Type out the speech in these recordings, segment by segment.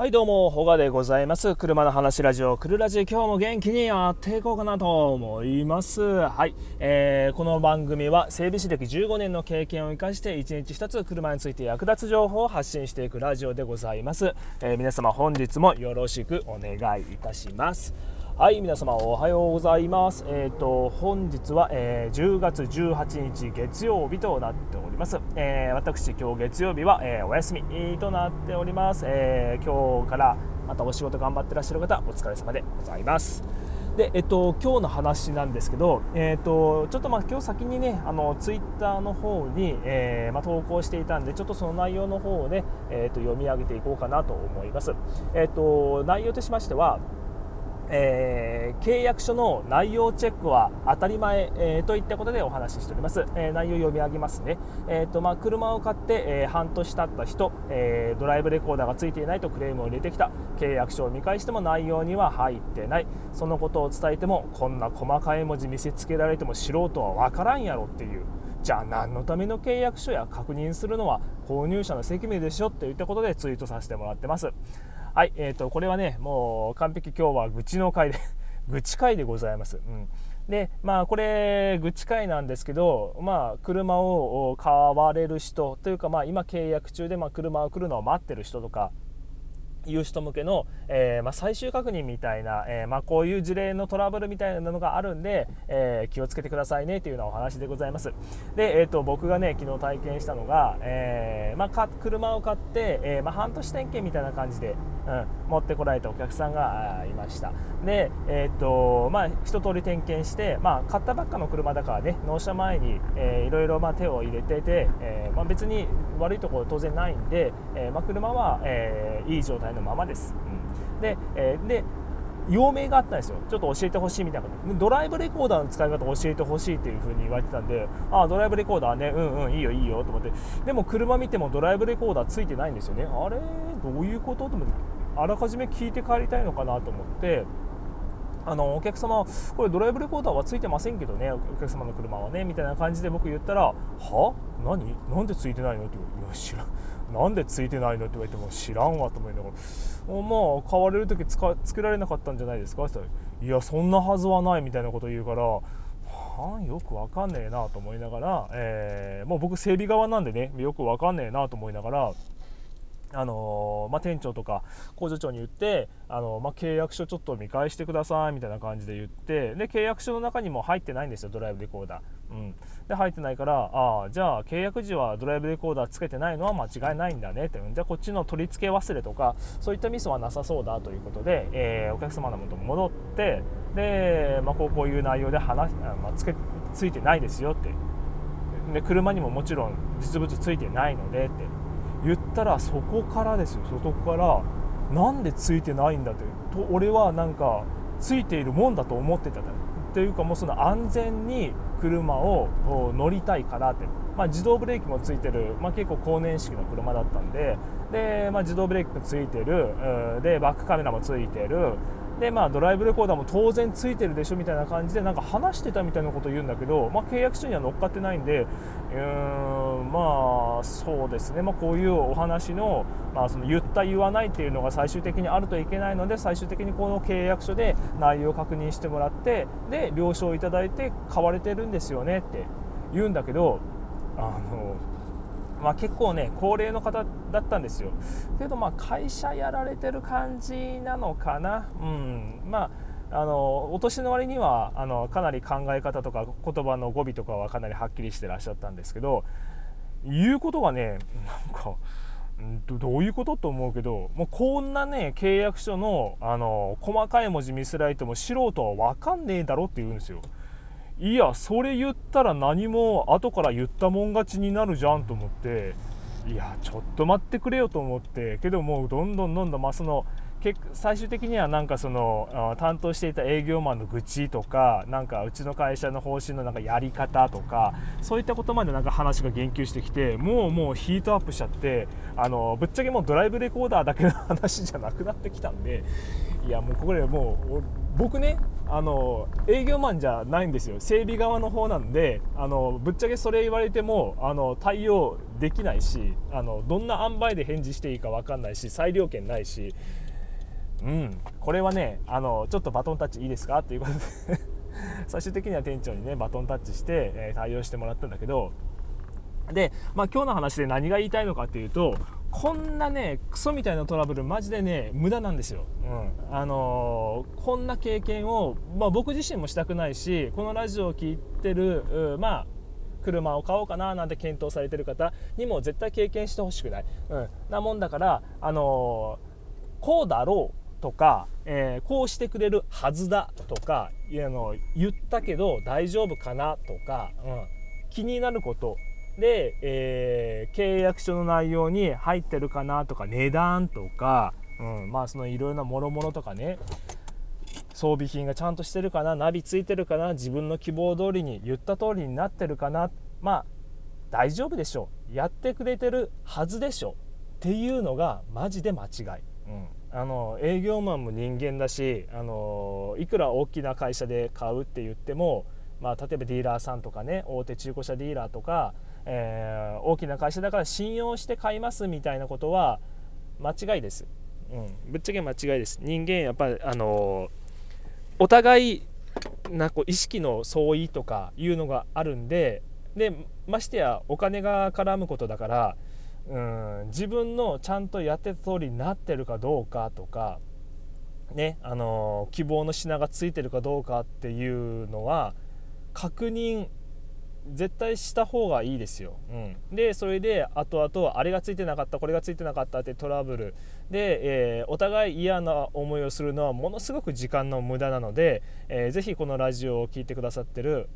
はいどうも、ほがでございます。車の話ラジオ、くるラジ今日も元気にやっていこうかなと思います。はい、えー、この番組は整備士歴15年の経験を生かして一日一つ車について役立つ情報を発信していくラジオでございます。えー、皆様本日もよろしくお願いいたします。はい皆様おはようございます。えっ、ー、と本日は、えー、10月18日月曜日となっております、えー、私今日月曜日は、えお休みとなっております、え今日からまたお仕事頑張ってらっしゃる方お疲れ様でございます。で、えっと、今日の話なんですけど、えっと、ちょっとまあ今日先にねあのツイッターの方に、えー、まあ、投稿していたんでちょっとその内容の方をね、えっと、読み上げていこうかなと思います、えっと、内容としましてはえー、契約書の内容チェックは当たり前、えー、といったことでお話ししております、えー、内容読み上げますね、えーとまあ、車を買って、え半年経った人、えドライブレコーダーがついていないとクレームを入れてきた。契約書を見返しても内容には入ってない。そのことを伝えてもこんな細かい文字見せつけられても素人は分からんやろっていう。じゃあ何のための契約書や確認するのは購入者の責務でしょといったことでツイートさせてもらってます。はい、えーと、これはねもう完璧今日は愚痴の回で 愚痴回でございます、うん、でまあこれ愚痴回なんですけどまあ車を買われる人というかまあ今契約中でまあ車を来るのを待ってる人とかいう人向けの、えー、まあ、最終確認みたいな、えー、まあ、こういう事例のトラブルみたいなのがあるんで、えー、気をつけてくださいねというようなお話でございます。で、えーと、僕がね昨日体験したのが、えまあ、車を買って、えま半年点検みたいな感じで、うん、持ってこられたお客さんがいました。で、えーとまあ、一通り点検して、まあ、買ったばっかの車だからね納車前に、えー、いろいろま手を入れてて、えーまあ、別に悪いところ当然ないんで、えまあ、車は、えー、いい状態のままです、うん、で,、えー、で用命があったんですよ。ちょっと教えてほしいみたいなこと。ドライブレコーダーの使い方を教えてほしいっていう風に言われてたんでああドライブレコーダーねうんうんいいよいいよと思って。でも車見てもドライブレコーダーついてないんですよね。あれ？どういうこと？と思って。あらかじめ聞いて帰りたいのかなと思ってあのお客様、これドライブレコーダーはついてませんけどね、お客様の車はね、みたいな感じで僕言ったら、は？何？なんでついてないの？って言われて、いや、知らん。なんでついてないの？って言われても知らんわと思いながら、まあ、買われる時つか作られなかったんじゃないですか？って言ったら、いや、そんなはずはないみたいなこと言うから、はあ、よくわかんねえなと思いながら、えー、もう僕整備側なんでね、よくわかんねえなと思いながら、あのまあ、店長とか工場長に言って、あのまあ、契約書ちょっと見返してくださいみたいな感じで言ってで契約書の中にも入ってないんですよドライブレコーダー、うん、で入ってないからああじゃあ契約時はドライブレコーダーつけてないのは間違いないんだねって。じゃあこっちの取り付け忘れとかそういったミスはなさそうだということで、えー、お客様のもと戻ってで、まあ、こうこういう内容で話、まあ、つけついてないですよって。で車にももちろん実物ついてないのでって。言ったらそこからですよ。そこからなんでついてないんだって。と俺はなんかついているもんだと思ってたっていうかもうその安全に車を乗りたいからって、まあ、自動ブレーキもついてる、まあ、結構高年式の車だったんで。で、まあ、自動ブレーキもついてる。でバックカメラもついてる。でまあドライブレコーダーも当然ついてるでしょみたいな感じでなんか話してたみたいなことを言うんだけど、まあ、契約書には乗っかってないんでうーんまあそうですね、まあ、こういうお話の,、まあその言った言わないっていうのが最終的にあるといけないので最終的にこの契約書で内容を確認してもらってで了承いただいて買われてるんですよねって言うんだけどあのまあ、結構ね高齢の方だったんですよ。けどまあ会社やられてる感じなのかな。うん。まああのお年の割にはあのかなり考え方とか言葉の語尾とかはかなりはっきりしてらっしゃったんですけど言うことがねなんかどういうことと思うけどもうこんなね契約書のあの細かい文字見せられても素人は分かんねえだろって言うんですよ。いやそれ言ったら何も後から言ったもん勝ちになるじゃんと思って。いやちょっと待ってくれよと思って。けどもうどんどんどんどんまあその最終的にはなんかその担当していた営業マンの愚痴とかなんかうちの会社の方針のなんかやり方とかそういったことまでなんか話が言及してきてもうもうヒートアップしちゃってあのぶっちゃけもうドライブレコーダーだけの話じゃなくなってきたんでいやもうこれもう僕ねあの営業マンじゃないんですよ。整備側の方なんであのぶっちゃけそれ言われてもあの対応できないしあのどんな塩梅で返事していいか分かんないし裁量権ないし。うんこれはねあのちょっとバトンタッチいいですか？っていうことで。最終的には店長にねバトンタッチして、え、対応してもらったんだけど。で、まあ、今日の話で何が言いたいのかっていうとこんなねクソみたいなトラブルマジでね無駄なんですよ、うん。あのー、こんな経験を、まあ、僕自身もしたくないしこのラジオを聴いてるまあ車を買おうかななんて検討されてる方にも絶対経験してほしくない、うん、なもんだからあのー、こうだろうとか、えー、こうしてくれるはずだとかいやの言ったけど大丈夫かなとか、うん、気になることで、えー、契約書の内容に入ってるかなとか値段とか、うん、まあそのいろいろなもろもろとかね装備品がちゃんとしてるかなナビついてるかな自分の希望通りに言った通りになってるかなまあ大丈夫でしょう。やってくれてるはずでしょっていうのがマジで間違い。うん。あの営業マンも人間だしあのいくら大きな会社で買うって言っても、まあ、例えばディーラーさんとかね大手中古車ディーラーとかえー、大きな会社だから信用して買いますみたいなことは間違いです、うん、ぶっちゃけ間違いです。人間やっぱりあのお互いなこう意識の相違とかいうのがあるんででましてやお金が絡むことだからうん自分のちゃんとやってた通りになってるかどうかとかねあの希望の品がついてるかどうかっていうのは確認絶対した方がいいですよ、うん、でそれで後々あれがついてなかったこれがついてなかったってトラブル。で、えー、お互い嫌な思いをするのはものすごく時間の無駄なので、えー、ぜひこのラジオを聴いてくださってる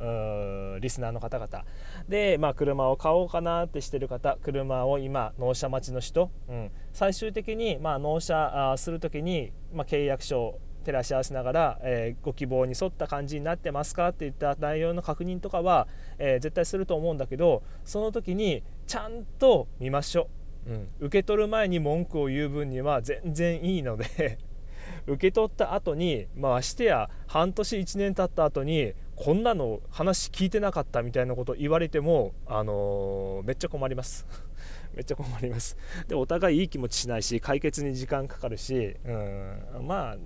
リスナーの方々。で、まあ、車を買おうかなってしてる方車を今納車待ちの人、うん、最終的に、まあ、納車する時に、まあ、契約書照らし合わせながら、えー、ご希望に沿った感じになってますかっていった内容の確認とかは、えー、絶対すると思うんだけどその時にちゃんと見ましょう、うん、受け取る前に文句を言う分には全然いいので 受け取った後にまあしてや半年1年経った後にこんなの話聞いてなかったみたいなこと言われても、あのー、めっちゃ困ります。めっちゃ困ります。でお互いいい気持ちしないし解決に時間かかるし、うん、まあ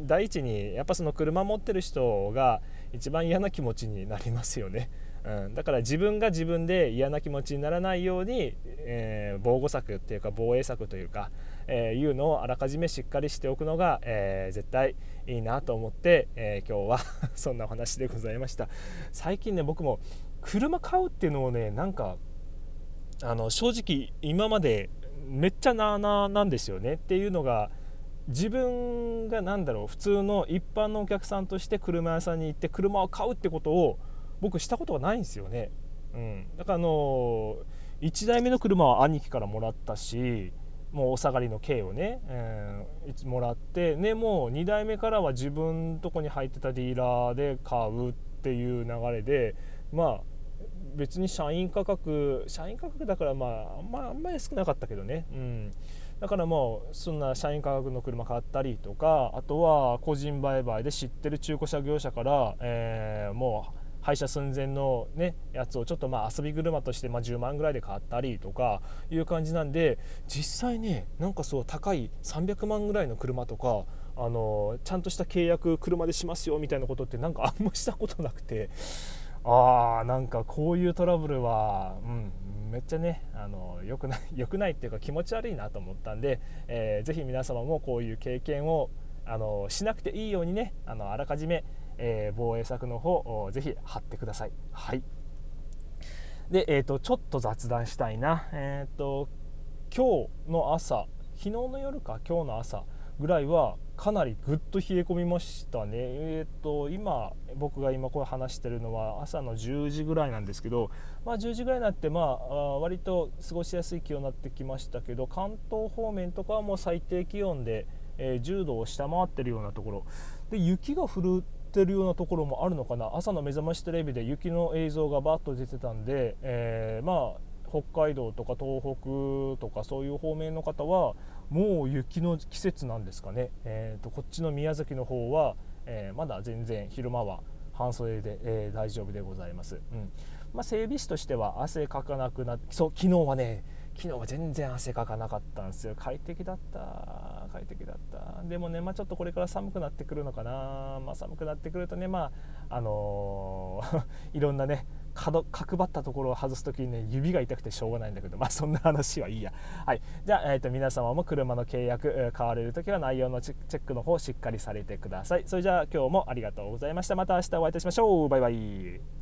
第一にやっぱその車持ってる人が一番嫌な気持ちになりますよね。うん、だから自分が自分で嫌な気持ちにならないように、えー、防護策っていうか防衛策というか、えー、いうのをあらかじめしっかりしておくのが、えー、絶対いいなと思って、え今日は そんなお話でございました。最近ね僕も車買うっていうのをねなんかあの正直今までめっちゃなあなあなんですよねっていうのが自分が何だろう普通の一般のお客さんとして車屋さんに行って車を買うってことを僕したことがないんですよね。うん、だからあの1台目の車は兄貴からもらったしもうお下がりの軽をね、えー、もらってねもう2台目からは自分とこに入ってたディーラーで買うっていう流れでまあ別に社員価格社員価格だからまああんまあんまり少なかったけどね、うん、だからもうそんな社員価格の車買ったりとかあとは個人売買で知ってる中古車業者から、えー、もう廃車寸前の、ね、やつをちょっとまあ遊び車としてま10万ぐらいで買ったりとかいう感じなんで実際ねなんかそう高い300万ぐらいの車とかあのちゃんとした契約車でしますよみたいなことってなんかあんましたことなくて。ああなんかこういうトラブルは、うん、めっちゃねあのよくないよくないっていうか気持ち悪いなと思ったんで、えー、ぜひ皆様もこういう経験をあのしなくていいようにねあのあらかじめ、えー、防衛策の方をぜひ貼ってください。はいで、えーと、ちょっと雑談したいな、えーと今日の朝昨日の夜か今日の朝ぐらいはかなりぐっと冷え込みましたね、えーと、今僕が今これ話してるのは朝の10時ぐらいなんですけど、まあ、10時ぐらいになってまあ割と過ごしやすい気温になってきましたけど関東方面とかはもう最低気温で、えー、10度を下回ってるようなところ。で雪が降ってるようなところもあるのかな。朝の目覚ましテレビで雪の映像がバッと出てたんで、えー、まあ北海道とか東北とかそういう方面の方はもう雪の季節なんですかね、えーと、こっちの宮崎の方は、えー、まだ全然昼間は半袖で、えー、大丈夫でございます、うん。まあ、整備士としては汗かかなくなってそう昨日はね昨日は全然汗かかなかったんですよ。快適だった快適だった。でもね、まあ、ちょっとこれから寒くなってくるのかな、まあ、寒くなってくるとねまああのー、いろんなね角角張ったところを外す時にね指が痛くてしょうがないんだけどまあそんな話はいいや。はい。じゃあ、えーと、皆様も車の契約買われる時は内容のチェックの方しっかりされてください。それじゃあ今日もありがとうございました。また明日お会いいたしましょう。バイバイ。